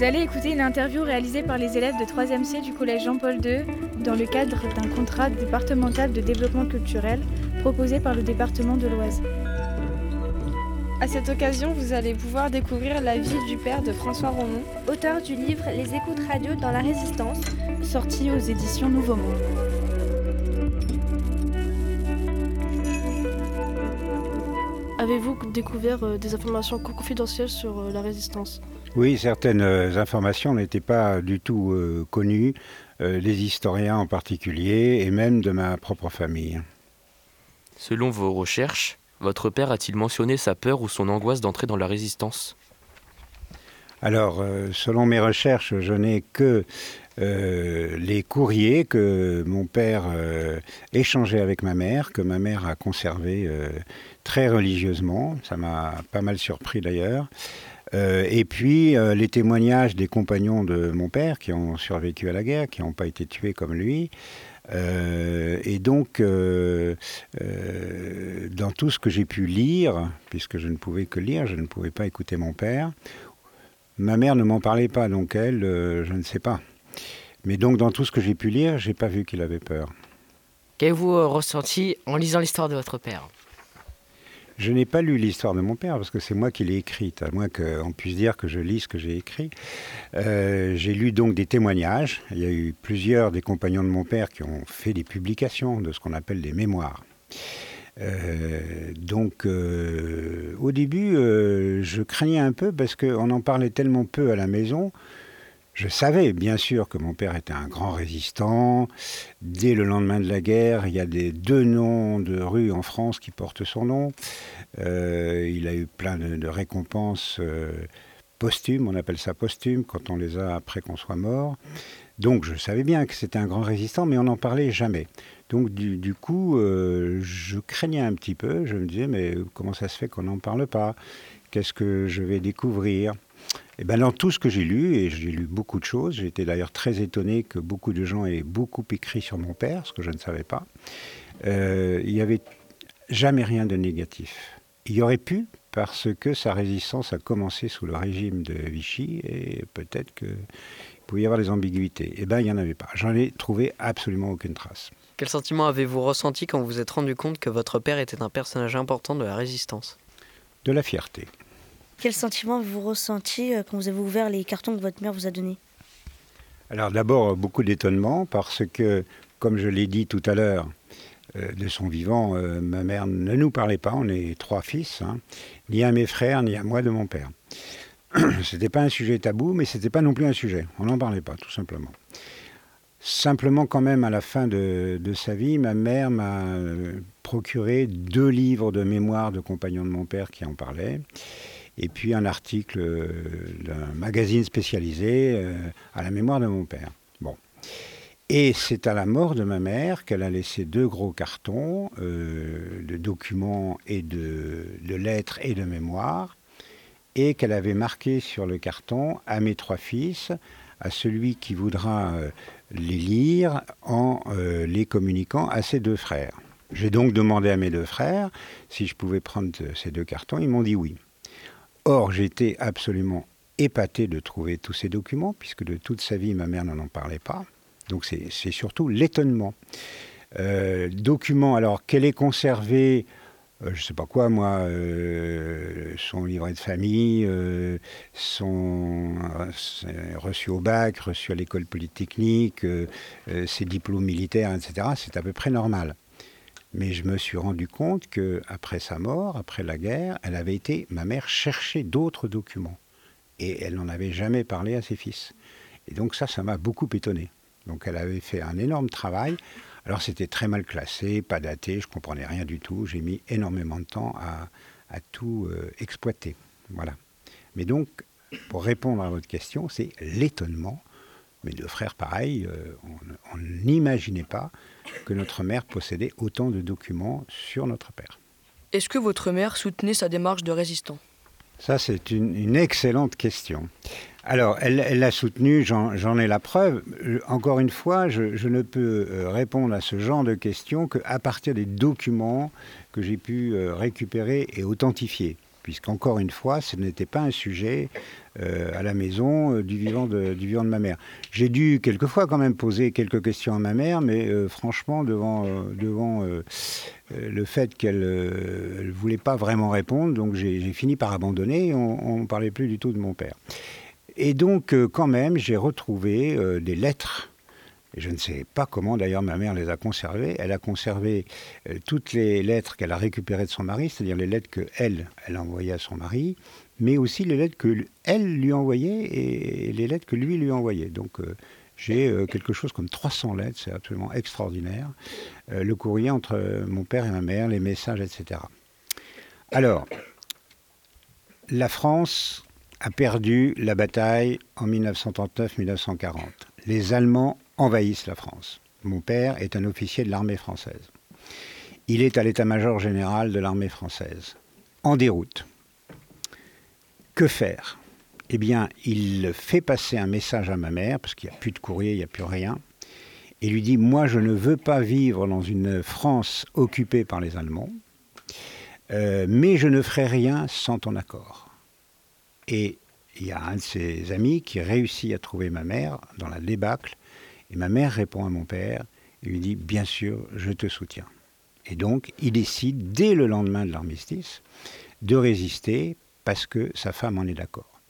Vous allez écouter une interview réalisée par les élèves de 3e C du collège Jean-Paul II dans le cadre d'un contrat départemental de développement culturel proposé par le département de l'Oise. À cette occasion, vous allez pouvoir découvrir la vie du père de François Romont, auteur du livre Les écoutes radio dans la résistance, sorti aux éditions Nouveau Monde. Avez-vous découvert euh, des informations confidentielles sur euh, la résistance? Oui, certaines euh, informations n'étaient pas du tout connues, des historiens en particulier, et même de ma propre famille. Selon vos recherches, votre père a-t-il mentionné sa peur ou son angoisse d'entrer dans la résistance? Alors, selon mes recherches, je n'ai que les courriers que mon père échangeait avec ma mère, que ma mère a conservé très religieusement. Ça m'a pas mal surpris d'ailleurs. Euh, et puis euh, les témoignages des compagnons de mon père qui ont survécu à la guerre, qui n'ont pas été tués comme lui. Euh, et donc, dans tout ce que j'ai pu lire, puisque je ne pouvais que lire, je ne pouvais pas écouter mon père, ma mère ne m'en parlait pas, donc elle, je ne sais pas. Mais donc, dans tout ce que j'ai pu lire, j'ai pas vu qu'il avait peur. Qu'avez-vous ressenti en lisant l'histoire de votre père? Je n'ai pas lu l'histoire de mon père parce que c'est moi qui l'ai écrite, à moins qu'on puisse dire que je lis ce que j'ai écrit. Euh, j'ai lu donc des témoignages. Il y a eu plusieurs des compagnons de mon père qui ont fait des publications de ce qu'on appelle des mémoires. Euh, donc euh, au début, je craignais un peu parce qu'on en parlait tellement peu à la maison je savais bien sûr que mon père était un grand résistant. Dès le lendemain de la guerre, il y a des deux noms de rues en France qui portent son nom. Euh, il a eu plein de, récompenses euh, posthumes, on appelle ça posthumes quand on les a après qu'on soit mort. Donc je savais bien que c'était un grand résistant, mais on n'en parlait jamais. Donc du, coup, euh, je craignais un petit peu. Je me disais, mais comment ça se fait qu'on n'en parle pas? Qu'est-ce que je vais découvrir? Et eh ben dans tout ce que j'ai lu, et j'ai lu beaucoup de choses, été d'ailleurs très étonné que beaucoup de gens aient beaucoup écrit sur mon père, ce que je ne savais pas, euh, il n'y avait jamais rien de négatif. Il y aurait pu, parce que sa résistance a commencé sous le régime de Vichy, et peut-être qu'il pouvait y avoir des ambiguïtés. Eh bien, il n'y en avait pas. J'en ai trouvé absolument aucune trace. Quel sentiment avez-vous ressenti quand vous vous êtes rendu compte que votre père était un personnage important de la résistance? De la fierté. Quel sentiment avez-vous ressenti euh, quand vous avez ouvert les cartons que votre mère vous a donnés Alors d'abord, beaucoup d'étonnement parce que, comme je l'ai dit tout à l'heure, euh, de son vivant, euh, ma mère ne nous parlait pas, on est trois fils, hein, ni à mes frères, ni à moi de mon père. c'était pas un sujet tabou, mais c'était pas non plus un sujet. On n'en parlait pas, tout simplement. Simplement, quand même, à la fin de, de sa vie, ma mère m'a procuré deux livres de mémoire de compagnons de mon père qui en parlaient et puis un article euh, d'un magazine spécialisé euh, à la mémoire de mon père. Bon. Et c'est à la mort de ma mère qu'elle a laissé deux gros cartons euh, de documents et de, lettres et de mémoires, et qu'elle avait marqué sur le carton à mes trois fils, à celui qui voudra les lire en les communiquant à ses deux frères. J'ai donc demandé à mes deux frères si je pouvais prendre ces deux cartons. Ils m'ont dit oui. Or, j'étais absolument épaté de trouver tous ces documents, puisque de toute sa vie, ma mère n'en parlait pas. Donc c'est surtout l'étonnement. Euh, documents, alors qu'elle est conservé, euh, je ne sais pas quoi, moi, euh, son livret de famille, son reçu au bac, reçu à l'école polytechnique, ses diplômes militaires, etc., c'est à peu près normal. Mais je me suis rendu compte que après sa mort, après la guerre, elle avait été, ma mère, chercher d'autres documents. Et elle n'en avait jamais parlé à ses fils. Et donc ça, ça m'a beaucoup étonné. Donc elle avait fait un énorme travail. Alors c'était très mal classé, pas daté, je comprenais rien du tout. J'ai mis énormément de temps à, tout euh, exploiter. Voilà. Mais donc, pour répondre à votre question, c'est l'étonnement. Mes deux frères, pareil, euh, on n'imaginait pas que notre mère possédait autant de documents sur notre père. Est-ce que votre mère soutenait sa démarche de résistant? Ça, c'est une, excellente question. Alors, elle l'a soutenu, j'en ai la preuve. Encore une fois, je, ne peux euh, répondre à ce genre de questions qu'à partir des documents que j'ai pu euh, récupérer et authentifier puisqu'encore une fois, ce n'était pas un sujet euh, à la maison euh, du, vivant de, ma mère. J'ai dû quelquefois quand même poser quelques questions à ma mère, mais euh, franchement, devant, devant le fait qu'elle ne voulait pas vraiment répondre, donc j'ai fini par abandonner et on ne parlait plus du tout de mon père. Et donc, quand même, j'ai retrouvé des lettres je ne sais pas comment d'ailleurs ma mère les a conservées. Elle a conservé toutes les lettres qu'elle a récupérées de son mari, c'est-à-dire les lettres que elle, a envoyées à son mari, mais aussi les lettres que elle lui envoyait et les lettres que lui lui envoyait. Donc euh, j'ai euh, quelque chose comme 300 lettres, c'est absolument extraordinaire. Euh, le courrier entre mon père et ma mère, les messages, etc. Alors, la France a perdu la bataille en 1939-1940. Les Allemands envahissent la France. Mon père est un officier de l'armée française. Il est à l'état-major général de l'armée française, en déroute. Que faire? Eh bien, il fait passer un message à ma mère, parce qu'il n'y a plus de courrier, il n'y a plus rien, et lui dit, moi je ne veux pas vivre dans une France occupée par les Allemands, euh, mais je ne ferai rien sans ton accord. Et il y a un de ses amis qui réussit à trouver ma mère dans la débâcle, et ma mère répond à mon père, et lui dit, bien sûr, je te soutiens. Et donc, il décide, dès le lendemain de l'armistice, de résister parce que sa femme en est d'accord.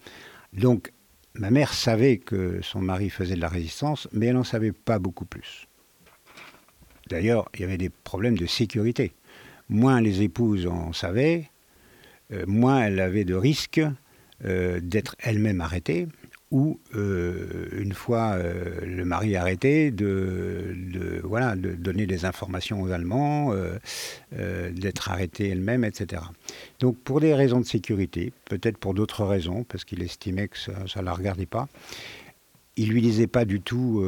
Donc, ma mère savait que son mari faisait de la résistance, mais elle n'en savait pas beaucoup plus. D'ailleurs, il y avait des problèmes de sécurité. Moins les épouses en savaient, euh, moins elle avait de risques euh, d'être elle-même arrêtée, ou euh, une fois euh, le mari arrêté, de, voilà, de donner des informations aux Allemands, euh, d'être arrêtée elle-même, etc. Donc pour des raisons de sécurité, peut-être pour d'autres raisons, parce qu'il estimait que ça ne la regardait pas, il lui disait pas du tout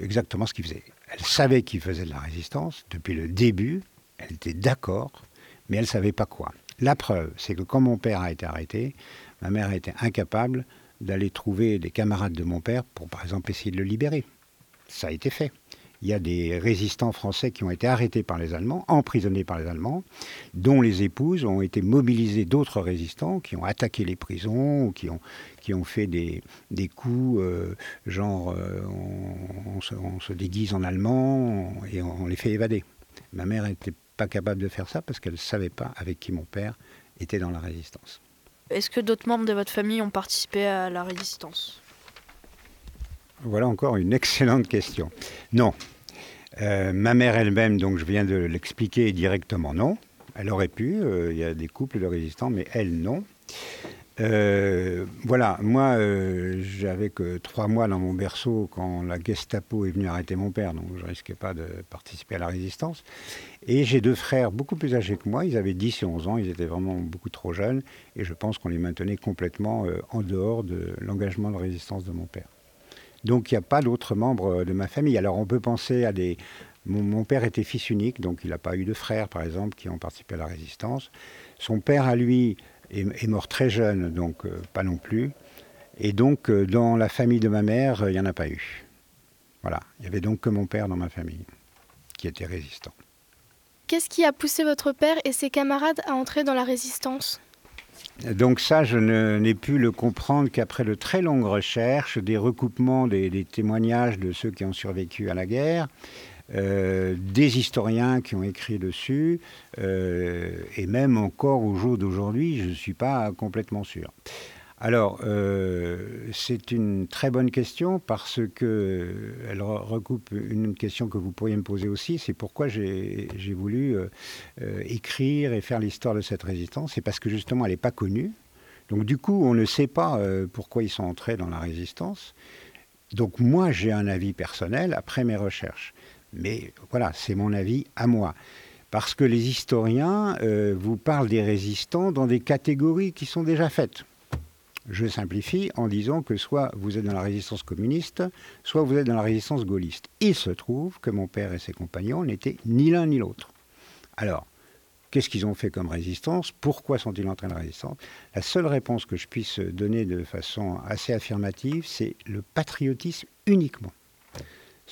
exactement ce qu'il faisait. Elle savait qu'il faisait de la résistance depuis le début, elle était d'accord, mais elle ne savait pas quoi. La preuve, c'est que quand mon père a été arrêté, ma mère a été incapable d'aller trouver des camarades de mon père pour, par exemple, essayer de le libérer. Ça a été fait. Il y a des résistants français qui ont été arrêtés par les Allemands, emprisonnés par les Allemands, dont les épouses ont été mobilisées d'autres résistants qui ont attaqué les prisons, qui ont, qui ont fait des, coups, euh, genre euh, on, se, déguise en allemand et on les fait évader. Ma mère n'était pas capable de faire ça parce qu'elle ne savait pas avec qui mon père était dans la résistance. Est-ce que d'autres membres de votre famille ont participé à la résistance? Voilà encore une excellente question. Non. Euh, ma mère elle-même, donc je viens de l'expliquer directement, non. Elle aurait pu, euh, il y a des couples de résistants, mais elle, non. Euh, voilà, moi, euh, j'avais que trois mois dans mon berceau quand la Gestapo est venue arrêter mon père, donc je risquais pas de participer à la résistance. Et j'ai deux frères beaucoup plus âgés que moi, ils avaient 10 et 11 ans, ils étaient vraiment beaucoup trop jeunes, et je pense qu'on les maintenait complètement euh, en dehors de l'engagement de résistance de mon père. Donc il n'y a pas d'autres membres de ma famille. Alors on peut penser à des... Mon, mon père était fils unique, donc il n'a pas eu de frères, par exemple, qui ont participé à la résistance. Son père, à lui, est, mort très jeune, donc euh, pas non plus. Et donc, euh, dans la famille de ma mère, il n'y en a pas eu. Voilà, il n'y avait donc que mon père dans ma famille qui était résistant. Qu'est-ce qui a poussé votre père et ses camarades à entrer dans la résistance? Donc ça, je n'ai pu le comprendre qu'après de très longues recherches, des recoupements des, témoignages de ceux qui ont survécu à la guerre, euh, des historiens qui ont écrit dessus, euh, et même encore au jour d'aujourd'hui, je ne suis pas complètement sûr. Alors, euh, c'est une très bonne question parce que elle recoupe une question que vous pourriez me poser aussi. C'est pourquoi j'ai voulu écrire et faire l'histoire de cette résistance. C'est parce que justement, elle n'est pas connue. Donc, du coup, on ne sait pas pourquoi ils sont entrés dans la résistance. Donc, moi, j'ai un avis personnel après mes recherches. Mais voilà, c'est mon avis à moi. Parce que les historiens euh, vous parlent des résistants dans des catégories qui sont déjà faites. Je simplifie en disant que soit vous êtes dans la résistance communiste, soit vous êtes dans la résistance gaulliste. Il se trouve que mon père et ses compagnons n'étaient ni l'un ni l'autre. Alors, qu'est-ce qu'ils ont fait comme résistance? Pourquoi sont-ils entrés dans la résistance? La seule réponse que je puisse donner de façon assez affirmative, c'est le patriotisme uniquement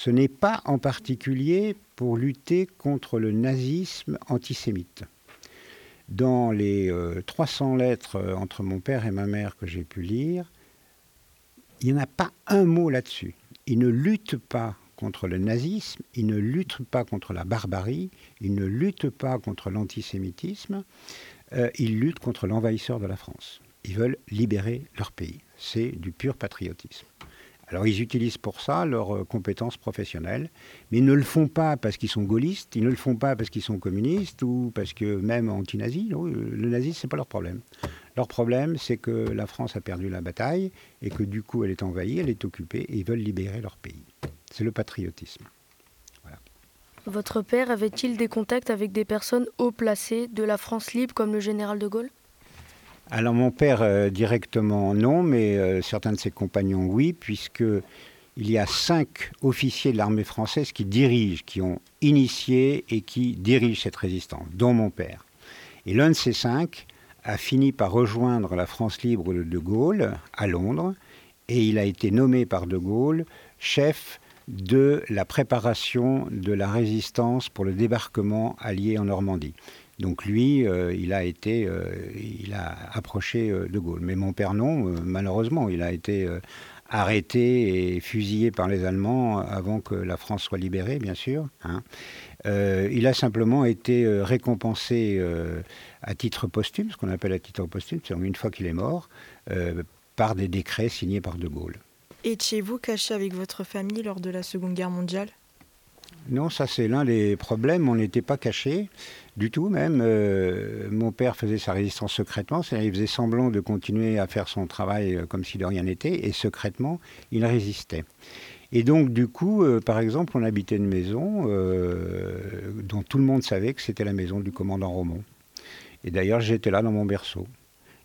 ce n'est pas en particulier pour lutter contre le nazisme antisémite. Dans les 300 lettres entre mon père et ma mère que j'ai pu lire, il n'y en a pas un mot là-dessus. Il ne lutte pas contre le nazisme, il ne lutte pas contre la barbarie, il ne lutte pas contre l'antisémitisme, euh, il lutte contre l'envahisseur de la France. Ils veulent libérer leur pays. C'est du pur patriotisme. Alors ils utilisent pour ça leurs euh, compétences professionnelles, mais ils ne le font pas parce qu'ils sont gaullistes, ils ne le font pas parce qu'ils sont communistes ou parce que même anti-nazis. Le nazisme, c'est pas leur problème. Leur problème, c'est que la France a perdu la bataille et que du coup elle est envahie, elle est occupée et ils veulent libérer leur pays. C'est le patriotisme. Votre père avait-il des contacts avec des personnes haut placées de la France libre comme le général de Gaulle? Alors mon père euh, directement non, mais euh, certains de ses compagnons oui, puisque il y a cinq officiers de l'armée française qui dirigent, qui ont initié et qui dirigent cette résistance, dont mon père. Et l'un de ces cinq a fini par rejoindre la France libre de De Gaulle à Londres, et il a été nommé par De Gaulle chef de la préparation de la résistance pour le débarquement allié en Normandie. Donc lui, euh, il a été, euh, il a approché euh, De Gaulle. Mais mon père non, malheureusement, il a été arrêté et fusillé par les Allemands avant que la France soit libérée, bien sûr. Hein. il a simplement été récompensé à titre posthume, ce qu'on appelle à titre posthume, c'est une fois qu'il est mort, par des décrets signés par De Gaulle. Étiez-vous caché avec votre famille lors de la Seconde Guerre mondiale? Non, ça c'est l'un des problèmes. On n'était pas cachés du tout même. Euh, mon père faisait sa résistance secrètement, c'est-à-dire il faisait semblant de continuer à faire son travail euh, comme si de rien n'était, et secrètement, il résistait. Et donc, du coup, euh, par exemple, on habitait une maison dont tout le monde savait que c'était la maison du commandant Romont. Et d'ailleurs, j'étais là dans mon berceau.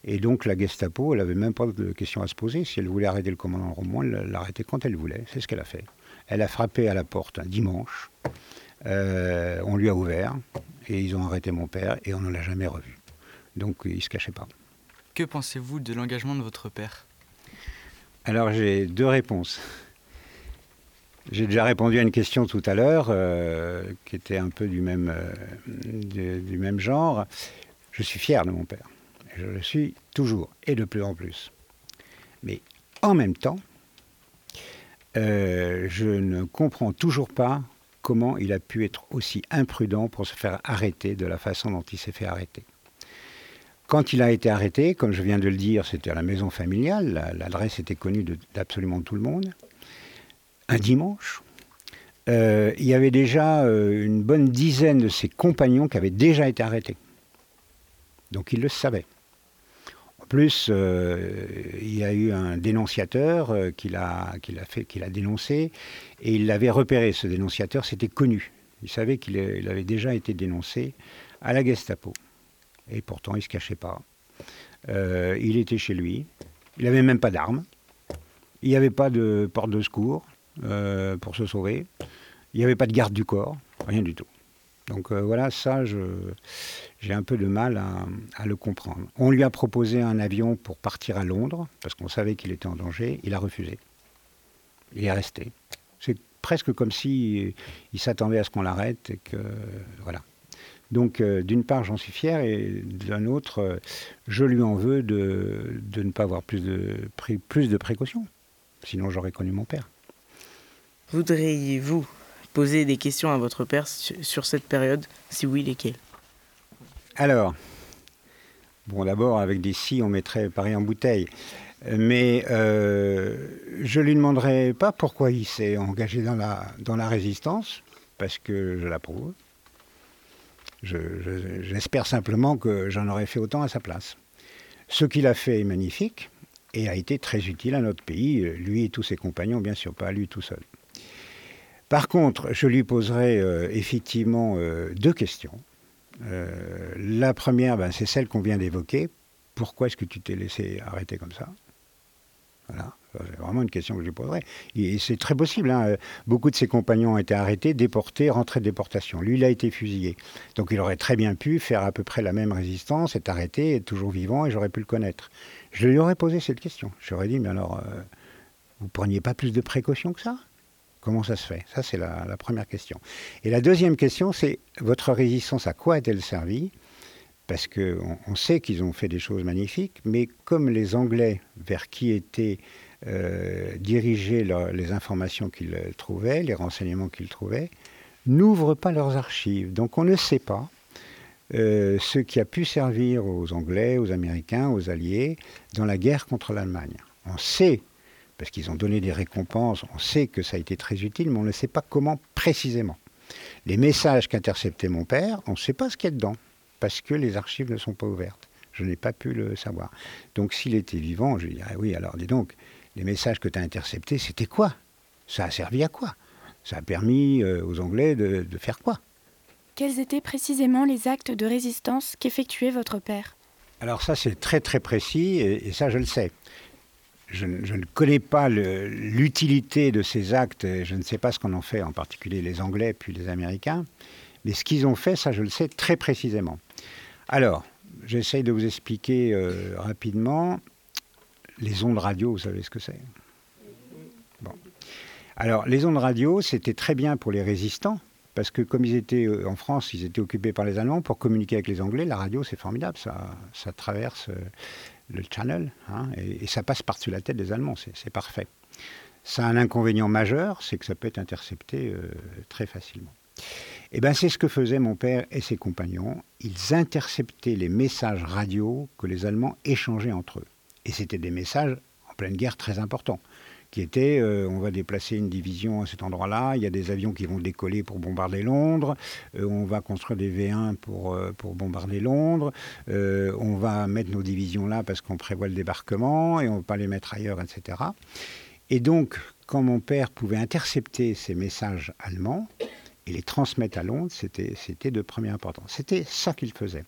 Et donc la Gestapo, elle n'avait même pas de question à se poser. Si elle voulait arrêter le commandant Roman, elle l'arrêtait quand elle voulait. C'est ce qu'elle a fait. Elle a frappé à la porte un dimanche. Euh, on lui a ouvert et ils ont arrêté mon père et on ne l'a jamais revu. Donc il ne se cachait pas. Que pensez-vous de l'engagement de votre père? Alors j'ai deux réponses. J'ai déjà répondu à une question tout à l'heure euh, qui était un peu du même, euh, du même genre. Je suis fier de mon père je le suis toujours, et de plus en plus. Mais en même temps, euh, je ne comprends toujours pas comment il a pu être aussi imprudent pour se faire arrêter de la façon dont il s'est fait arrêter. Quand il a été arrêté, comme je viens de le dire, c'était à la maison familiale, l'adresse était connue d'absolument tout le monde, un dimanche, euh, il y avait déjà euh, une bonne dizaine de ses compagnons qui avaient déjà été arrêtés. Donc il le savait. En plus, euh, il y a eu un dénonciateur euh, qui l'a dénoncé, et il l'avait repéré. Ce dénonciateur, c'était connu. Il savait qu'il avait déjà été dénoncé à la Gestapo. Et pourtant, il ne se cachait pas. Euh, il était chez lui. Il n'avait même pas d'armes. Il n'y avait pas de porte de secours pour se sauver. Il n'y avait pas de garde du corps. Rien du tout. Donc voilà, ça, j'ai un peu de mal à, le comprendre. On lui a proposé un avion pour partir à Londres, parce qu'on savait qu'il était en danger. Il a refusé. Il est resté. C'est presque comme si il s'attendait à ce qu'on l'arrête et que voilà. Donc, euh, d'une part, j'en suis fier, et d'un autre, euh, je lui en veux de, de ne pas avoir plus de, plus de précautions. Sinon, j'aurais connu mon père. Voudriez-vous poser des questions à votre père sur cette période Si oui, lesquelles? Alors, bon, d'abord, avec des si, on mettrait Paris en bouteille. Mais euh, je ne lui demanderai pas pourquoi il s'est engagé dans la, dans la résistance, parce que je l'approuve. J'espère simplement que j'en aurais fait autant à sa place. Ce qu'il a fait est magnifique et a été très utile à notre pays, lui et tous ses compagnons, bien sûr, pas lui tout seul. Par contre, je lui poserai euh, effectivement euh, deux questions. Euh, la première, ben, c'est celle qu'on vient d'évoquer. Pourquoi est-ce que tu t'es laissé arrêter comme ça? Voilà. C'est vraiment une question que je lui poserai. Et c'est très possible. Hein. Beaucoup de ses compagnons ont été arrêtés, déportés, rentrés de déportation. Lui, il a été fusillé. Donc il aurait très bien pu faire à peu près la même résistance, être arrêté, être toujours vivant, et j'aurais pu le connaître. Je lui aurais posé cette question. J'aurais dit, mais alors, vous preniez pas plus de précautions que ça? Comment ça se fait? Ça, c'est la, première question. Et la deuxième question, c'est votre résistance, à quoi a-t-elle servi parce qu'on on sait qu'ils ont fait des choses magnifiques, mais comme les Anglais, vers qui étaient euh, dirigées les informations qu'ils trouvaient, les renseignements qu'ils trouvaient, n'ouvrent pas leurs archives. Donc on ne sait pas euh, ce qui a pu servir aux Anglais, aux Américains, aux Alliés dans la guerre contre l'Allemagne. On sait, parce qu'ils ont donné des récompenses, on sait que ça a été très utile, mais on ne sait pas comment précisément. Les messages qu'interceptait mon père, on ne sait pas ce qu'il y a dedans, parce que les archives ne sont pas ouvertes. Je n'ai pas pu le savoir. Donc s'il était vivant, je lui dirais, oui, alors dis donc, les messages que tu as interceptés, c'était quoi? Ça a servi à quoi? Ça a permis euh, aux Anglais de, faire quoi? Quels étaient précisément les actes de résistance qu'effectuait votre père? Alors ça, c'est très très précis, et, ça, je le sais. Je, ne connais pas l'utilité de ces actes, je ne sais pas ce qu'on en fait, en particulier les Anglais puis les Américains, mais ce qu'ils ont fait, ça, je le sais très précisément. Alors, j'essaye de vous expliquer euh, rapidement. Les ondes radio, vous savez ce que c'est? Bon. Alors, les ondes radio, c'était très bien pour les résistants, parce que comme ils étaient euh, en France, ils étaient occupés par les Allemands, pour communiquer avec les Anglais, la radio, c'est formidable, ça, ça traverse euh, le channel, hein, et, ça passe par-dessus la tête des Allemands, c'est parfait. Ça a un inconvénient majeur, c'est que ça peut être intercepté euh, très facilement. Et eh bien, c'est ce que faisaient mon père et ses compagnons. Ils interceptaient les messages radio que les Allemands échangeaient entre eux. Et c'était des messages en pleine guerre très importants, qui étaient euh, on va déplacer une division à cet endroit-là, il y a des avions qui vont décoller pour bombarder Londres, euh, on va construire des V1 pour, euh, pour bombarder Londres, on va mettre nos divisions là parce qu'on prévoit le débarquement et on ne va pas les mettre ailleurs, etc. Et donc, quand mon père pouvait intercepter ces messages allemands, et les transmettre à Londres, c'était, de première importance. C'était ça qu'il faisait.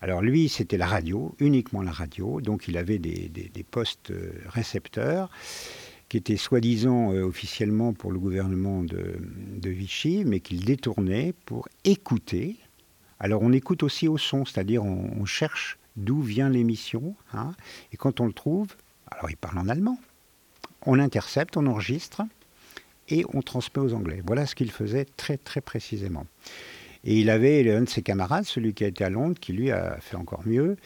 Alors lui, c'était la radio, uniquement la radio, donc il avait des, postes récepteurs qui étaient soi-disant euh, officiellement pour le gouvernement de, Vichy, mais qu'il détournait pour écouter. Alors on écoute aussi au son, c'est-à-dire on, cherche d'où vient l'émission, hein, et quand on le trouve, alors il parle en allemand, on intercepte, on enregistre, et on transmet aux Anglais. Voilà ce qu'il faisait très très précisément. Et il avait un de ses camarades, celui qui a été à Londres, qui lui a fait encore mieux.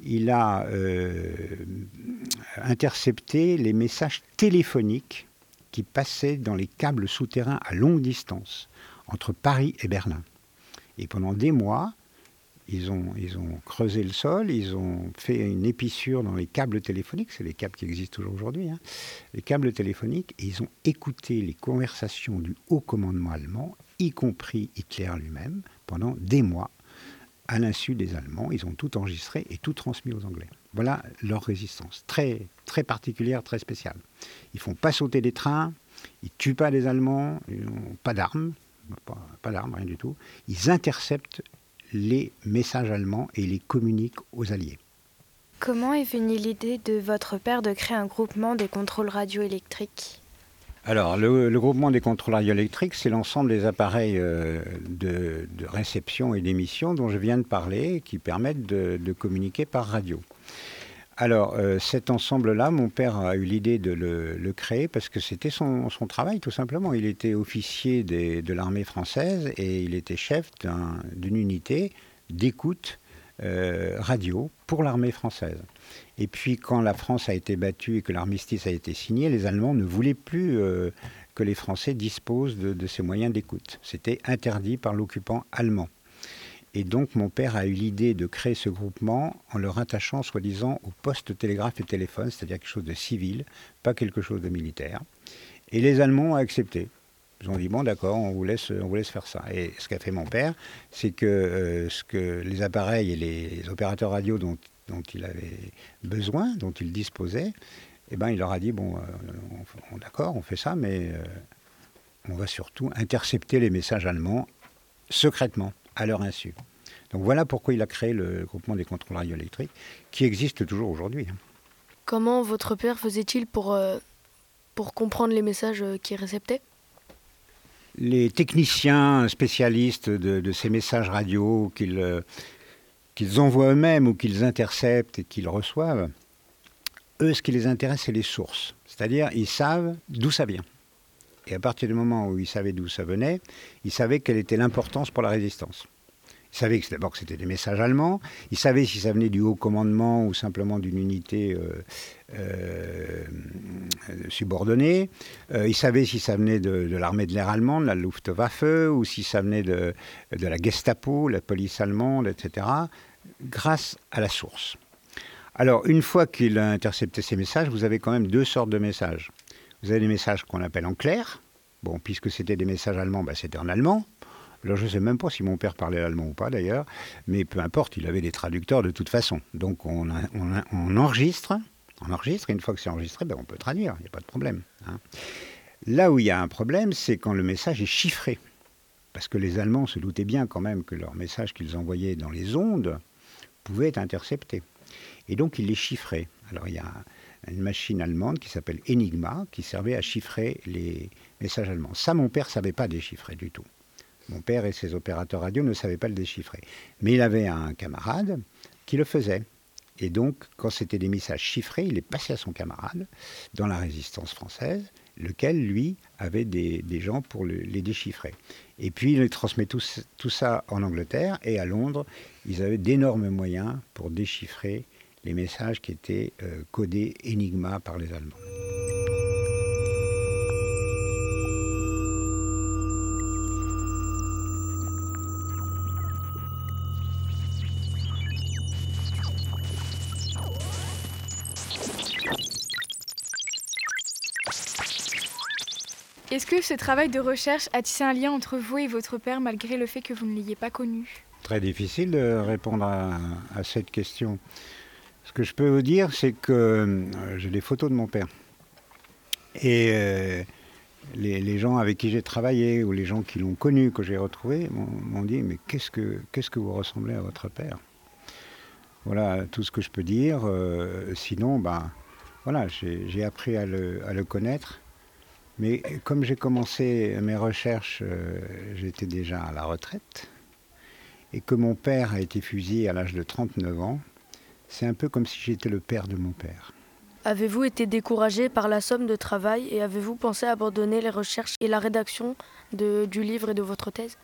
Il a euh, intercepté les messages téléphoniques qui passaient dans les câbles souterrains à longue distance entre Paris et Berlin. Et pendant des mois, ils ont, ils ont creusé le sol, ils ont fait une épissure dans les câbles téléphoniques, c'est les câbles qui existent toujours aujourd'hui, hein. les câbles téléphoniques, et ils ont écouté les conversations du haut commandement allemand, y compris Hitler lui-même, pendant des mois, à l'insu des Allemands. Ils ont tout enregistré et tout transmis aux Anglais. Voilà leur résistance, très, très particulière, très spéciale. Ils font pas sauter des trains, ils tuent pas les Allemands, ils n'ont pas d'armes, pas, pas d'armes, rien du tout. Ils interceptent les messages allemands et les communiquent aux Alliés. Comment est venue l'idée de votre père de créer un groupement des contrôles radioélectriques alors, le, groupement des contrôles radioélectriques, c'est l'ensemble des appareils euh, de, réception et d'émission dont je viens de parler, qui permettent de communiquer par radio. Alors, euh, cet ensemble-là, mon père a eu l'idée de le, créer parce que c'était son, travail, tout simplement. Il était officier de l'armée française et il était chef d'une unité d'écoute euh, radio pour l'armée française. Et puis, quand la France a été battue et que l'armistice a été signé, les Allemands ne voulaient plus euh, que les Français disposent de ces moyens d'écoute. C'était interdit par l'occupant allemand. Et donc mon père a eu l'idée de créer ce groupement en le rattachant soi-disant au poste télégraphe et téléphone, c'est-à-dire quelque chose de civil, pas quelque chose de militaire. Et les Allemands ont accepté. Ils ont dit bon d'accord, on vous laisse, on vous laisse faire ça. Et ce qu'a fait mon père, c'est que euh, ce que les appareils et les opérateurs radio dont, il avait besoin, dont il disposait, eh ben il leur a dit bon euh, d'accord, on fait ça, mais euh, on va surtout intercepter les messages allemands secrètement à leur insu. Donc voilà pourquoi il a créé le groupement des contrôles radioélectriques, qui existe toujours aujourd'hui. Hein. Comment votre père faisait-il pour, euh, pour comprendre les messages euh, qu'il réceptait? Les techniciens spécialistes de, ces messages radio qu'ils euh, qu'ils envoient eux-mêmes ou qu'ils interceptent et qu'ils reçoivent, eux, ce qui les intéresse, c'est les sources. C'est-à-dire, ils savent d'où ça vient. Et à partir du moment où ils savaient d'où ça venait, ils savaient quelle était l'importance pour la résistance. Il savait que d'abord que c'était des messages allemands. Il savait si ça venait du haut commandement ou simplement d'une unité euh, euh, subordonnée. Euh, il savait si ça venait de, l'armée de l'air allemande, la Luftwaffe, ou si ça venait de, de la Gestapo, la police allemande, etc. Grâce à la source. Alors, une fois qu'il a intercepté ces messages, vous avez quand même deux sortes de messages. Vous avez des messages qu'on appelle en clair. Bon, puisque c'était des messages allemands, bah, c'était en allemand. Alors je ne sais même pas si mon père parlait allemand ou pas d'ailleurs, mais peu importe, il avait des traducteurs de toute façon. Donc on, enregistre, on enregistre, et une fois que c'est enregistré, ben on peut traduire, il n'y a pas de problème. Hein. Là où il y a un problème, c'est quand le message est chiffré. Parce que les Allemands se doutaient bien quand même que leur message qu'ils envoyaient dans les ondes pouvait être intercepté. Et donc ils les chiffraient. Alors il y a une machine allemande qui s'appelle Enigma, qui servait à chiffrer les messages allemands. Ça, mon père ne savait pas déchiffrer du tout. Mon père et ses opérateurs radio ne savaient pas le déchiffrer. Mais il avait un camarade qui le faisait. Et donc, quand c'était des messages chiffrés, il est passé à son camarade dans la résistance française, lequel, lui, avait des, gens pour les déchiffrer. Et puis, il transmet tout, ça en Angleterre et à Londres. Ils avaient d'énormes moyens pour déchiffrer les messages qui étaient euh, codés Enigma par les Allemands. Est-ce que ce travail de recherche a tissé un lien entre vous et votre père malgré le fait que vous ne l'ayez pas connu? Très difficile de répondre à, cette question. Ce que je peux vous dire, c'est que euh, j'ai des photos de mon père. Et euh, les, gens avec qui j'ai travaillé ou les gens qui l'ont connu, que j'ai retrouvé, m'ont dit Mais qu'est-ce que, qu'est-ce que vous ressemblez à votre père? Voilà tout ce que je peux dire. Euh, sinon, ben, voilà, j'ai appris à le connaître. Mais comme j'ai commencé mes recherches, j'étais déjà à la retraite, et que mon père a été fusillé à l'âge de 39 ans, c'est un peu comme si j'étais le père de mon père. Avez-vous été découragé par la somme de travail et avez-vous pensé abandonner les recherches et la rédaction du livre et de votre thèse?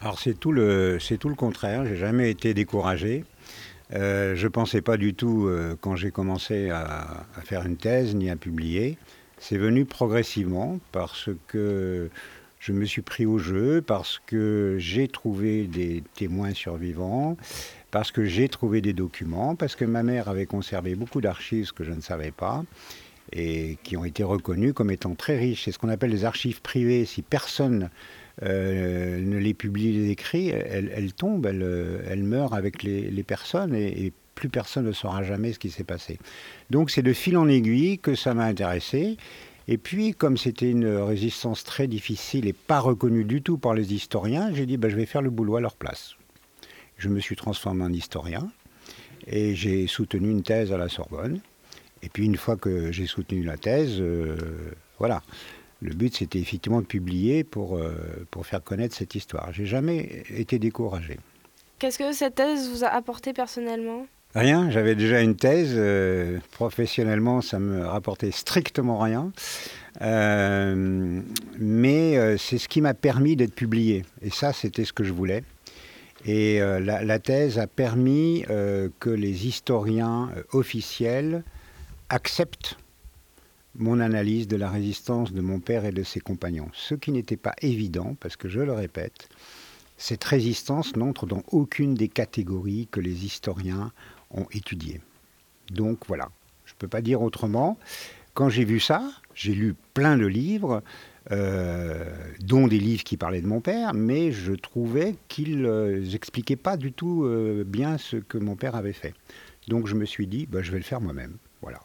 Alors c'est tout le, c'est tout le contraire, j'ai jamais été découragé. Euh, je ne pensais pas du tout, euh, quand j'ai commencé à, à, faire une thèse ni à publier, c'est venu progressivement parce que je me suis pris au jeu, parce que j'ai trouvé des témoins survivants, parce que j'ai trouvé des documents, parce que ma mère avait conservé beaucoup d'archives que je ne savais pas et qui ont été reconnues comme étant très riches. C'est ce qu'on appelle les archives privées. Si personne euh, ne les publie, les écrit, elles, tombent, elles, meurent avec les, personnes et plus personne ne saura jamais ce qui s'est passé. Donc c'est de fil en aiguille que ça m'a intéressé. Et puis, comme c'était une résistance très difficile et pas reconnue du tout par les historiens, j'ai dit bah, je vais faire le boulot à leur place. Je me suis transformé en historien et j'ai soutenu une thèse à la Sorbonne. Et puis, une fois que j'ai soutenu la thèse, euh, voilà. Le but, c'était effectivement de publier pour, euh, pour faire connaître cette histoire. J'ai jamais été découragé. Qu'est-ce que cette thèse vous a apporté personnellement? Rien, j'avais déjà une thèse. Euh, professionnellement, ça me rapportait strictement rien. Euh, mais c'est ce qui m'a permis d'être publié. Et ça, c'était ce que je voulais. Et la, la, thèse a permis que les historiens officiels acceptent mon analyse de la résistance de mon père et de ses compagnons. Ce qui n'était pas évident, parce que je le répète, cette résistance n'entre dans aucune des catégories que les historiens ont étudié. Donc voilà, je ne peux pas dire autrement. Quand j'ai vu ça, j'ai lu plein de livres, euh, dont des livres qui parlaient de mon père, mais je trouvais qu'ils n'expliquaient euh, pas du tout euh, bien ce que mon père avait fait. Donc je me suis dit, bah, je vais le faire moi-même. Voilà.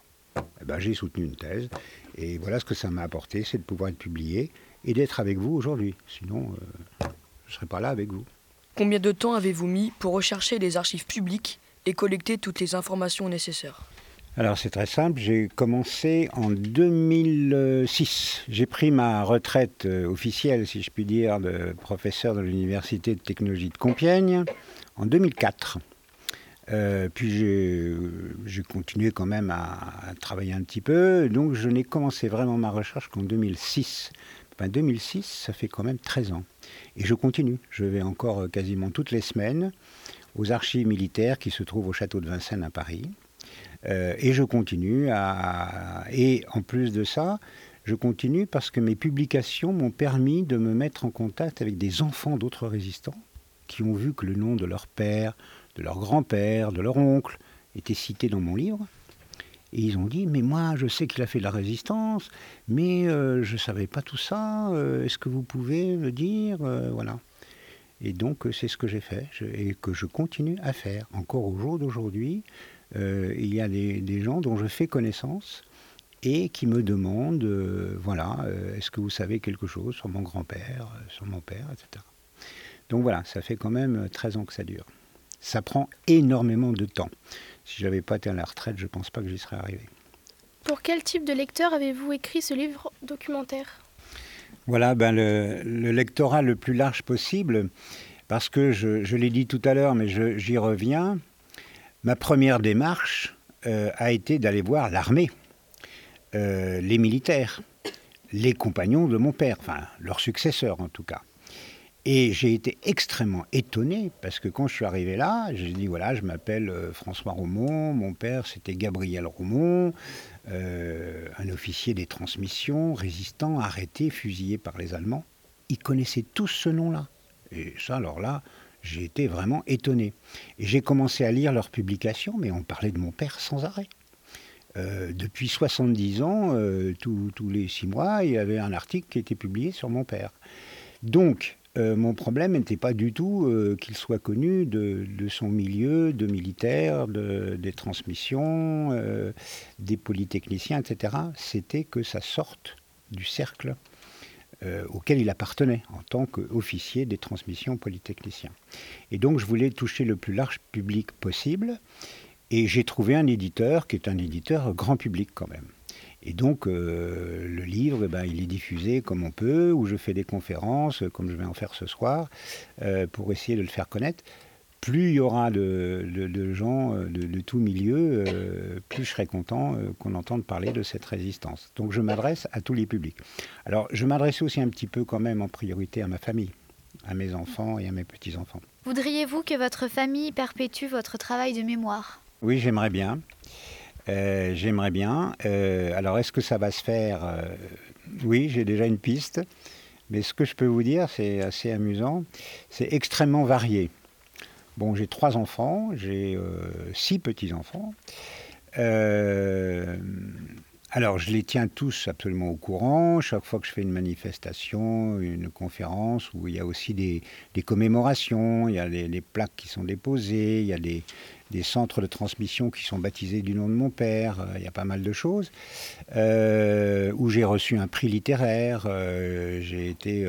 Ben, j'ai soutenu une thèse, et voilà ce que ça m'a apporté, c'est de pouvoir être publié et d'être avec vous aujourd'hui. Sinon, je ne serais pas là avec vous. Combien de temps avez-vous mis pour rechercher les archives publiques et collecter toutes les informations nécessaires? Alors c'est très simple, j'ai commencé en 2006. J'ai pris ma retraite euh, officielle, si je puis dire, de professeur de l'Université de technologie de Compiègne en 2004. Euh, puis j'ai continué quand même à, travailler un petit peu, donc je n'ai commencé vraiment ma recherche qu'en 2006, enfin 2006, ça fait quand même 13 ans. Et je continue. Je vais encore quasiment toutes les semaines aux archives militaires qui se trouvent au château de Vincennes à Paris. Et je continue à... Et en plus de ça, je continue parce que mes publications m'ont permis de me mettre en contact avec des enfants d'autres résistants qui ont vu que le nom de leur père, de leur grand-père, de leur oncle était cité dans mon livre. Et ils ont dit, mais moi, je sais qu'il a fait de la résistance, mais euh, je ne savais pas tout ça. Euh, est-ce que vous pouvez me dire euh, Voilà. Et donc, c'est ce que j'ai fait et que je continue à faire. Encore au jour d'aujourd'hui, il y a des, des, gens dont je fais connaissance et qui me demandent, voilà, est-ce que vous savez quelque chose sur mon grand-père, sur mon père, etc. Donc voilà, ça fait quand même 13 ans que ça dure. Ça prend énormément de temps. Si je n'avais pas été à la retraite, je ne pense pas que j'y serais arrivé. Pour quel type de lecteur avez-vous écrit ce livre documentaire? Voilà, ben le, lectorat le plus large possible, parce que je, l'ai dit tout à l'heure, mais j'y reviens. Ma première démarche euh, a été d'aller voir l'armée, euh, les militaires, les compagnons de mon père, enfin leurs successeurs en tout cas. Et j'ai été extrêmement étonné parce que quand je suis arrivé là, j'ai dit voilà, je m'appelle euh, François Romont, mon père c'était Gabriel Romont, euh, un officier des transmissions, résistant, arrêté, fusillé par les Allemands. Ils connaissaient tous ce nom-là. Et ça, alors là, j'ai été vraiment étonné. J'ai commencé à lire leurs publications, mais on parlait de mon père sans arrêt. Euh, depuis 70 ans, tous les six mois, il y avait un article qui était publié sur mon père. Donc, euh, mon problème n'était pas du tout euh, qu'il soit connu de, son milieu, de militaires, des transmissions, euh, des polytechniciens, etc. C'était que ça sorte du cercle auquel il appartenait en tant qu'officier des transmissions polytechniciens. Et donc je voulais toucher le plus large public possible. Et j'ai trouvé un éditeur qui est un éditeur grand public quand même. Et donc, euh, le livre, eh ben, il est diffusé comme on peut, ou je fais des conférences, comme je vais en faire ce soir, euh, pour essayer de le faire connaître. Plus il y aura de, gens euh, de, tout milieu, plus je serai content qu'on entende parler de cette résistance. Donc, je m'adresse à tous les publics. Alors, je m'adresse aussi un petit peu quand même en priorité à ma famille, à mes enfants et à mes petits-enfants. Voudriez-vous que votre famille perpétue votre travail de mémoire? Oui, j'aimerais bien. Euh, j'aimerais bien. Euh, alors, est-ce que ça va se faire euh, Oui, j'ai déjà une piste. Mais ce que je peux vous dire, c'est assez amusant. C'est extrêmement varié. Bon, j'ai trois enfants, j'ai six petits-enfants. alors, je les tiens tous absolument au courant. Chaque fois que je fais une manifestation, une conférence, où il y a aussi des, commémorations, il y a des plaques qui sont déposées, il y a des, des centres de transmission qui sont baptisés du nom de mon père, euh, il y a pas mal de choses, euh, où j'ai reçu un prix littéraire, euh, j'ai été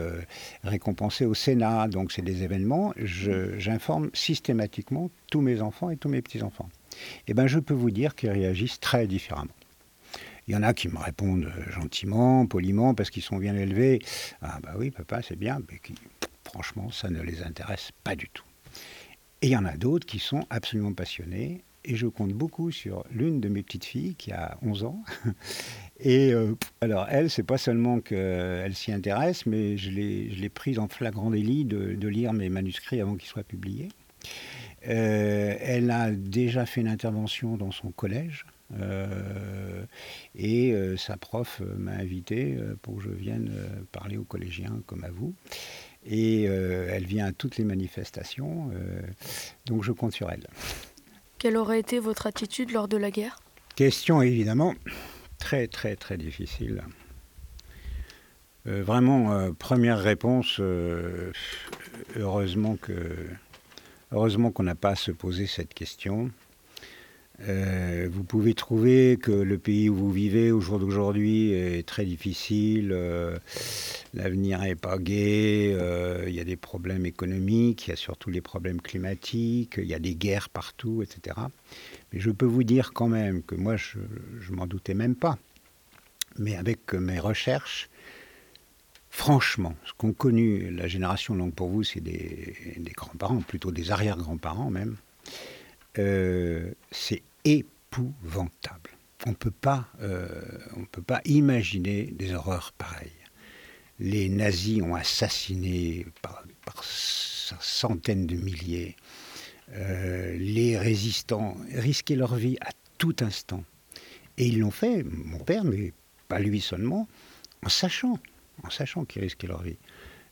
récompensé au Sénat, donc c'est des événements, j'informe systématiquement tous mes enfants et tous mes petits-enfants. Et eh bien je peux vous dire qu'ils réagissent très différemment. Il y en a qui me répondent gentiment, poliment, parce qu'ils sont bien élevés. Ah bah oui, papa, c'est bien, mais qui, franchement, ça ne les intéresse pas du tout. Et il y en a d'autres qui sont absolument passionnés. Et je compte beaucoup sur l'une de mes petites filles qui a 11 ans. Et euh, alors, elle, c'est pas seulement qu'elle s'y intéresse, mais je l'ai prise en flagrant délit de, lire mes manuscrits avant qu'ils soient publiés. Euh, elle a déjà fait une intervention dans son collège. Euh, et sa prof m'a invité pour que je vienne parler aux collégiens comme à vous. Et euh, elle vient à toutes les manifestations, euh, donc je compte sur elle. Quelle aurait été votre attitude lors de la guerre? Question évidemment très très très difficile. Euh, vraiment, première réponse, heureusement que heureusement qu'on n'a pas à se poser cette question. Euh, vous pouvez trouver que le pays où vous vivez au jour d'aujourd'hui est très difficile, euh, l'avenir n'est pas gai, euh, il y a des problèmes économiques, il y a surtout les problèmes climatiques, il y a des guerres partout, etc. Mais je peux vous dire quand même que moi, je, ne m'en doutais même pas. Mais avec mes recherches, franchement, ce qu'ont connu la génération longue pour vous, c'est des grands-parents, plutôt des arrière-grands-parents même. Euh, c'est épouvantable. On ne peut pas imaginer des horreurs pareilles. les nazis ont assassiné par, centaines de milliers. Euh, les résistants risquaient leur vie à tout instant. Et ils l'ont fait, mon père, mais pas lui seulement, en sachant, en sachant qu'ils risquaient leur vie.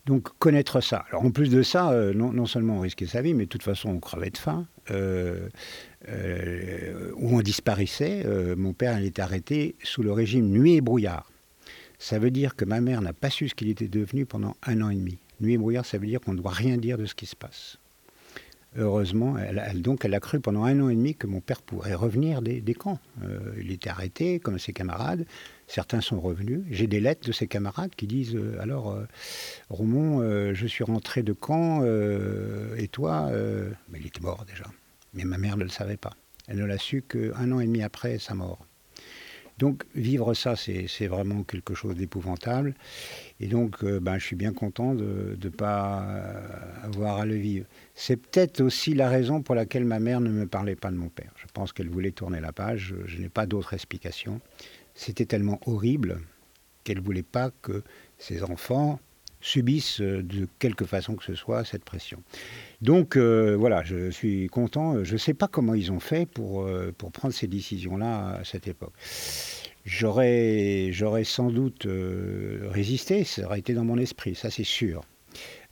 Donc connaître ça. Alors en plus de ça, euh, non, seulement on risquait sa vie, mais de toute façon on crevait de faim, euh, euh, ou on disparaissait. mon père, il était arrêté sous le régime nuit et brouillard. Ça veut dire que ma mère n'a pas su ce qu'il était devenu pendant un an et demi. Nuit et brouillard, ça veut dire qu'on ne doit rien dire de ce qui se passe. Heureusement, elle, donc elle a cru pendant un an et demi que mon père pourrait revenir des, camps. il était arrêté comme ses camarades. Certains sont revenus. J'ai des lettres de ses camarades qui disent euh, Alors, euh, euh, je suis rentré de Caen, et toi Mais il était mort déjà. Mais ma mère ne le savait pas. Elle ne l'a su qu'un an et demi après sa mort. Donc, vivre ça, c'est vraiment quelque chose d'épouvantable. Et donc, ben, je suis bien content de ne pas avoir à le vivre. C'est peut-être aussi la raison pour laquelle ma mère ne me parlait pas de mon père. Je pense qu'elle voulait tourner la page. Je n'ai pas d'autre explication c'était tellement horrible qu'elle ne voulait pas que ses enfants subissent euh, de quelque façon que ce soit cette pression. Donc euh, voilà, je suis content. Je ne sais pas comment ils ont fait pour, euh, pour prendre ces décisions-là à cette époque. J'aurais, j'aurais sans doute résisté, ça aurait été dans mon esprit, ça c'est sûr.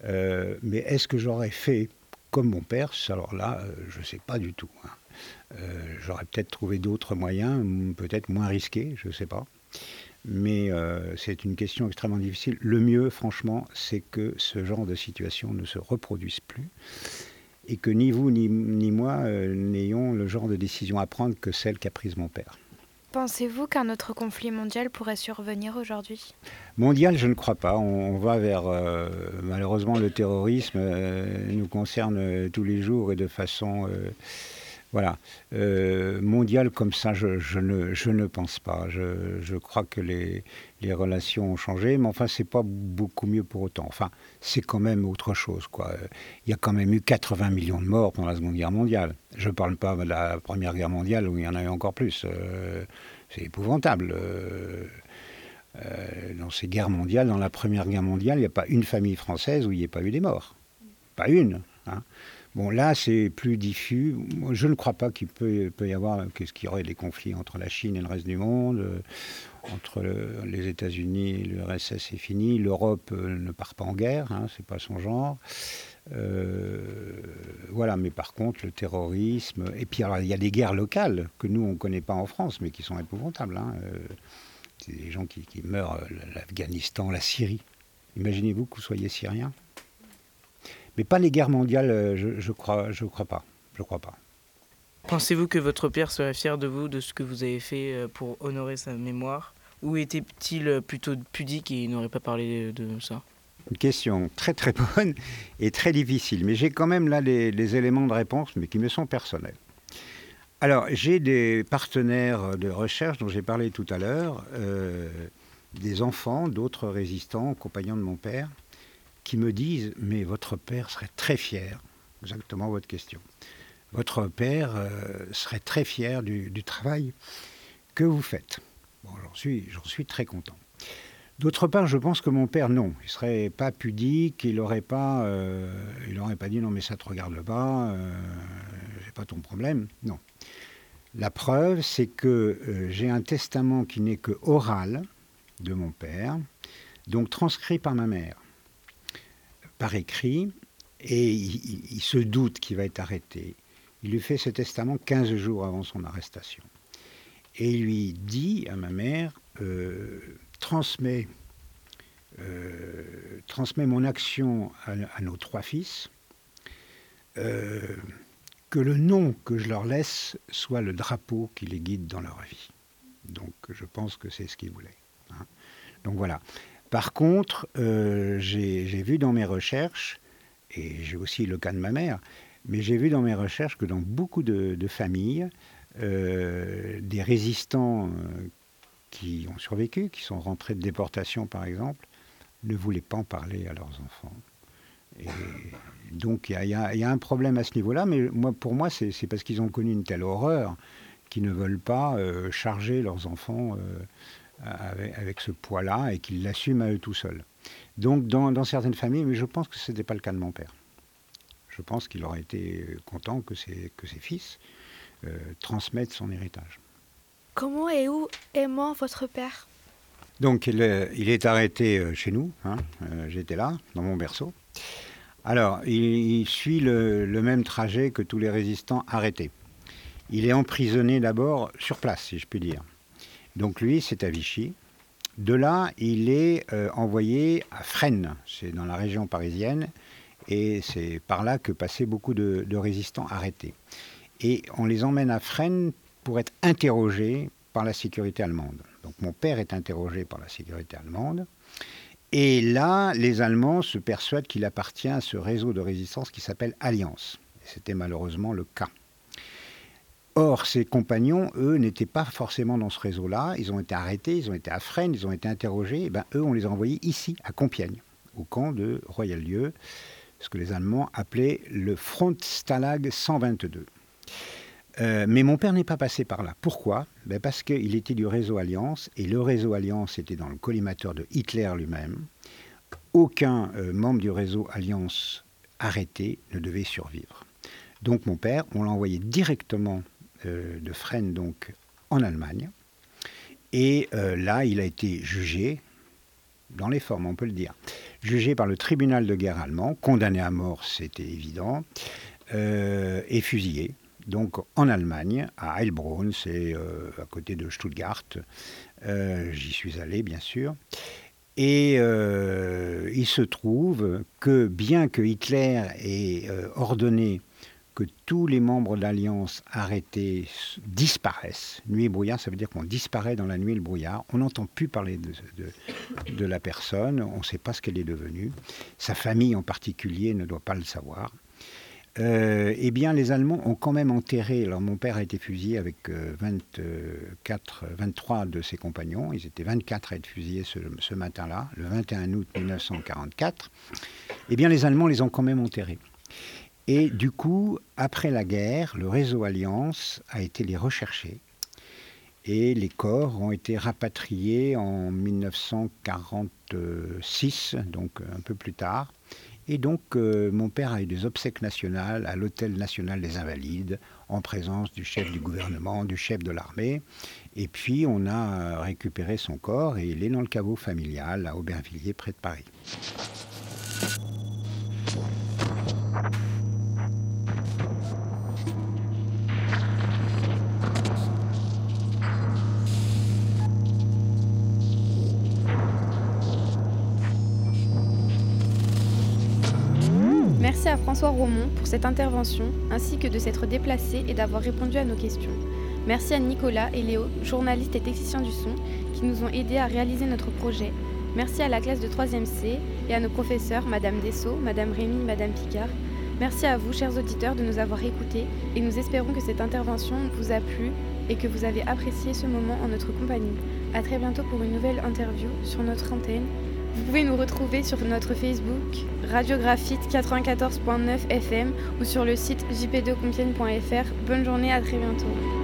mais est-ce que j'aurais fait comme mon père? Alors là, je ne sais pas du tout. Hein. Euh, j'aurais peut-être trouvé d'autres moyens, peut-être moins risqués, je ne sais pas. Mais euh, c'est une question extrêmement difficile. Le mieux, franchement, c'est que ce genre de situation ne se reproduise plus et que ni vous ni, moi euh, n'ayons le genre de décision à prendre que celle qu'a prise mon père. Pensez-vous qu'un autre conflit mondial pourrait survenir aujourd'hui? Mondial, je ne crois pas. On, va vers... malheureusement, le terrorisme nous concerne tous les jours et de façon voilà. Euh, mondial comme ça, je, ne, je, ne, pense pas. Je, je crois que les, les, relations ont changé, mais enfin, c'est pas beaucoup mieux pour autant. Enfin, c'est quand même autre chose, quoi. Il y a quand même eu 80 millions de morts pendant la Seconde Guerre mondiale. Je ne parle pas de la Première Guerre mondiale où il y en a eu encore plus. Euh, c'est épouvantable. Euh, dans ces guerres mondiales, dans la Première Guerre mondiale, il n'y a pas une famille française où il n'y ait pas eu des morts. Pas une. Hein. Bon, là, c'est plus diffus. Je ne crois pas qu'il peut, y avoir, qu'est-ce qu'il aurait des conflits entre la Chine et le reste du monde, euh, entre les États-Unis et l'URSS, c'est fini. L'Europe euh, ne part pas en guerre, hein, c'est pas son genre. Euh, voilà, mais par contre, le terrorisme. Et puis, il y a des guerres locales que nous, on ne connaît pas en France, mais qui sont épouvantables. Hein. c'est des gens qui, qui meurent, l'Afghanistan, la Syrie. Imaginez-vous que vous soyez syrien mais pas les guerres mondiales, euh, je, je crois, je crois pas. Je crois pas. Pensez-vous que votre père serait fier de vous, de ce que vous avez fait euh, pour honorer sa mémoire? Ou était-il euh, plutôt pudique et n'aurait pas parlé de ça? Une question très très bonne et très difficile. Mais j'ai quand même là les, éléments de réponse, mais qui me sont personnels. Alors, j'ai des partenaires de recherche dont j'ai parlé tout à l'heure, des enfants d'autres résistants, compagnons de mon père, qui me disent Mais votre père serait très fier, exactement votre question. Votre père euh, serait très fier du, travail que vous faites. Bon, j'en suis, suis très content. D'autre part, je pense que mon père, non, il serait pas pudique, il n'aurait pas, euh, pas dit non, mais ça te regarde pas, euh, c'est pas ton problème. Non. La preuve, c'est que euh, j'ai un testament qui n'est que oral de mon père, donc transcrit par ma mère par écrit et il, se doute qu'il va être arrêté. Il lui fait ce testament 15 jours avant son arrestation. Et il lui dit à ma mère, euh, transmets, euh, mon action à, nos trois fils, euh, que le nom que je leur laisse soit le drapeau qui les guide dans leur vie. Donc je pense que c'est ce qu'il voulait. Hein. Donc voilà. Par contre, euh, j'ai vu dans mes recherches, et j'ai aussi le cas de ma mère, mais j'ai vu dans mes recherches que dans beaucoup de, familles, euh, des résistants euh, qui ont survécu, qui sont rentrés de déportation par exemple, ne voulaient pas en parler à leurs enfants. Donc il y, a un problème à ce niveau-là, mais pour moi, c'est parce qu'ils ont connu une telle horreur qu'ils ne veulent pas charger leurs enfants avec, ce poids-là et qu'ils l'assument à eux tout seuls. Donc dans, certaines familles, mais je pense que ce n'était pas le cas de mon père. Je pense qu'il aurait été content que ses, que ses fils euh, transmettent son héritage. Comment et où est mort votre père? Donc il est, arrêté euh, chez nous, hein. euh, j'étais là, dans mon berceau. Alors, il, suit le, même trajet que tous les résistants arrêtés. Il est emprisonné d'abord sur place, si je puis dire. Donc lui, c'est à Vichy. De là, il est euh, envoyé à Fresnes, c'est dans la région parisienne, et c'est par là que passaient beaucoup de, résistants arrêtés. Et on les emmène à Fresnes pour être interrogés par la sécurité allemande. Donc mon père est interrogé par la sécurité allemande. Et là, les Allemands se persuadent qu'il appartient à ce réseau de résistance qui s'appelle Alliance. C'était malheureusement le cas. Or, ses compagnons, eux, n'étaient pas forcément dans ce réseau-là. Ils ont été arrêtés, ils ont été à Fresnes, ils ont été interrogés. Et ben, eux, on les a envoyés ici, à Compiègne, au camp de Royal-Lieu, ce que les Allemands appelaient le Frontstalag 122. Euh, mais mon père n'est pas passé par là. Pourquoi? Ben Parce qu'il était du réseau Alliance, et le réseau Alliance était dans le collimateur de Hitler lui-même. Aucun euh, membre du réseau Alliance arrêté ne devait survivre. Donc mon père, on l'a envoyé directement de Fresnes donc, en Allemagne. Et là, il a été jugé, dans les formes, on peut le dire, jugé par le tribunal de guerre allemand, condamné à mort, c'était évident, et fusillé donc en Allemagne, à Heilbronn, c'est euh, à côté de Stuttgart. Euh, j'y suis allé, bien sûr. Et euh, il se trouve que bien que Hitler ait ordonné que tous les membres de l'Alliance arrêtés disparaissent, nuit et brouillard, ça veut dire qu'on disparaît dans la nuit et le brouillard, on n'entend plus parler de, la personne, on ne sait pas ce qu'elle est devenue, sa famille en particulier ne doit pas le savoir. Euh, eh bien, les Allemands ont quand même enterré. Alors, mon père a été fusillé avec 24, euh, 23 de ses compagnons. Ils étaient 24 à être fusillés ce, matin-là, le 21 août 1944. Eh bien, les Allemands les ont quand même enterrés. Et du coup, après la guerre, le réseau Alliance a été les rechercher. Et les corps ont été rapatriés en 1946, donc un peu plus tard. Et donc, euh, mon père a eu des obsèques nationales à l'Hôtel national des Invalides, en présence du chef du gouvernement, du chef de l'armée. Et puis, on a récupéré son corps et il est dans le caveau familial à Aubervilliers, près de Paris. François Romont pour cette intervention, ainsi que de s'être déplacé et d'avoir répondu à nos questions. Merci à Nicolas et Léo, journalistes et techniciens du son, qui nous ont aidés à réaliser notre projet. Merci à la classe de 3e C et à nos professeurs, Madame Dessau, Madame Rémy, Madame Picard. Merci à vous, chers auditeurs, de nous avoir écoutés et nous espérons que cette intervention vous a plu et que vous avez apprécié ce moment en notre compagnie. A très bientôt pour une nouvelle interview sur notre antenne vous pouvez nous retrouver sur notre Facebook Radiographite 94.9 FM ou sur le site jp2compiègne.fr. Bonne journée, à très bientôt.